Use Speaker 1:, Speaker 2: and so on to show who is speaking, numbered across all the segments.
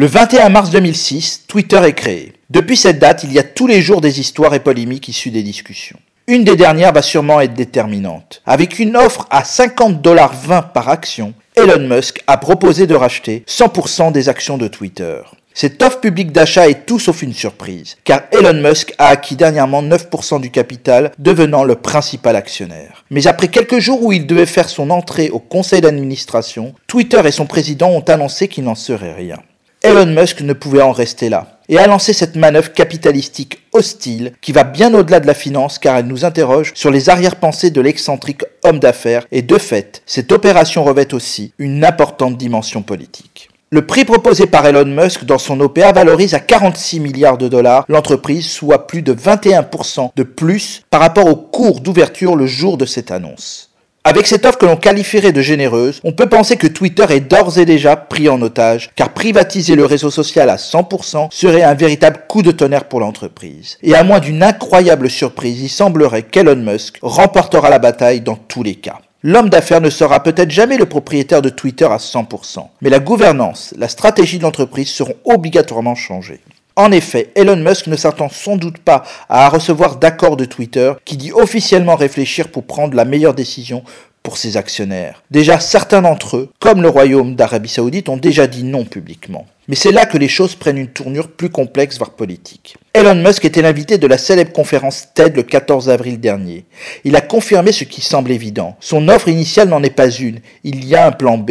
Speaker 1: Le 21 mars 2006, Twitter est créé. Depuis cette date, il y a tous les jours des histoires et polémiques issues des discussions. Une des dernières va sûrement être déterminante. Avec une offre à 50,20$ par action, Elon Musk a proposé de racheter 100% des actions de Twitter. Cette offre publique d'achat est tout sauf une surprise, car Elon Musk a acquis dernièrement 9% du capital, devenant le principal actionnaire. Mais après quelques jours où il devait faire son entrée au conseil d'administration, Twitter et son président ont annoncé qu'il n'en serait rien. Elon Musk ne pouvait en rester là et a lancé cette manœuvre capitalistique hostile qui va bien au-delà de la finance car elle nous interroge sur les arrière-pensées de l'excentrique homme d'affaires et de fait, cette opération revêt aussi une importante dimension politique. Le prix proposé par Elon Musk dans son OPA valorise à 46 milliards de dollars l'entreprise, soit plus de 21% de plus par rapport au cours d'ouverture le jour de cette annonce. Avec cette offre que l'on qualifierait de généreuse, on peut penser que Twitter est d'ores et déjà pris en otage, car privatiser le réseau social à 100% serait un véritable coup de tonnerre pour l'entreprise. Et à moins d'une incroyable surprise, il semblerait qu'Elon Musk remportera la bataille dans tous les cas. L'homme d'affaires ne sera peut-être jamais le propriétaire de Twitter à 100%, mais la gouvernance, la stratégie de l'entreprise seront obligatoirement changées. En effet, Elon Musk ne s'attend sans doute pas à recevoir d'accord de Twitter qui dit officiellement réfléchir pour prendre la meilleure décision pour ses actionnaires. Déjà, certains d'entre eux, comme le Royaume d'Arabie Saoudite, ont déjà dit non publiquement. Mais c'est là que les choses prennent une tournure plus complexe, voire politique. Elon Musk était l'invité de la célèbre conférence TED le 14 avril dernier. Il a confirmé ce qui semble évident. Son offre initiale n'en est pas une. Il y a un plan B.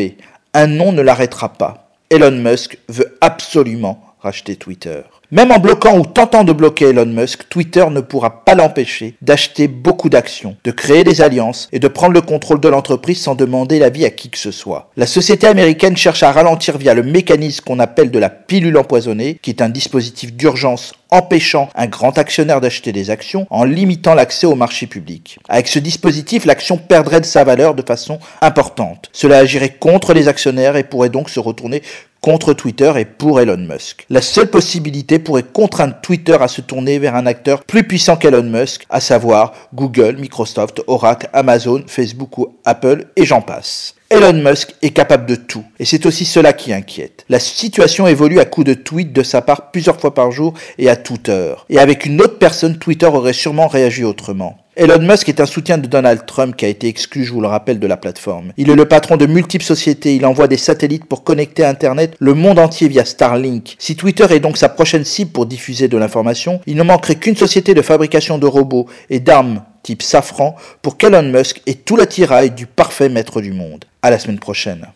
Speaker 1: Un non ne l'arrêtera pas. Elon Musk veut absolument racheter Twitter. Même en bloquant ou tentant de bloquer Elon Musk, Twitter ne pourra pas l'empêcher d'acheter beaucoup d'actions, de créer des alliances et de prendre le contrôle de l'entreprise sans demander l'avis à qui que ce soit. La société américaine cherche à ralentir via le mécanisme qu'on appelle de la pilule empoisonnée, qui est un dispositif d'urgence empêchant un grand actionnaire d'acheter des actions en limitant l'accès au marché public. Avec ce dispositif, l'action perdrait de sa valeur de façon importante. Cela agirait contre les actionnaires et pourrait donc se retourner contre Twitter et pour Elon Musk. La seule possibilité pourrait contraindre Twitter à se tourner vers un acteur plus puissant qu'Elon Musk, à savoir Google, Microsoft, Oracle, Amazon, Facebook ou Apple, et j'en passe. Elon Musk est capable de tout, et c'est aussi cela qui inquiète. La situation évolue à coups de tweets de sa part plusieurs fois par jour et à toute heure. Et avec une autre personne, Twitter aurait sûrement réagi autrement. Elon Musk est un soutien de Donald Trump qui a été exclu, je vous le rappelle, de la plateforme. Il est le patron de multiples sociétés, il envoie des satellites pour connecter Internet le monde entier via Starlink. Si Twitter est donc sa prochaine cible pour diffuser de l'information, il ne manquerait qu'une société de fabrication de robots et d'armes type Safran pour qu'Elon Musk ait tout l'attirail du parfait maître du monde. À la semaine prochaine.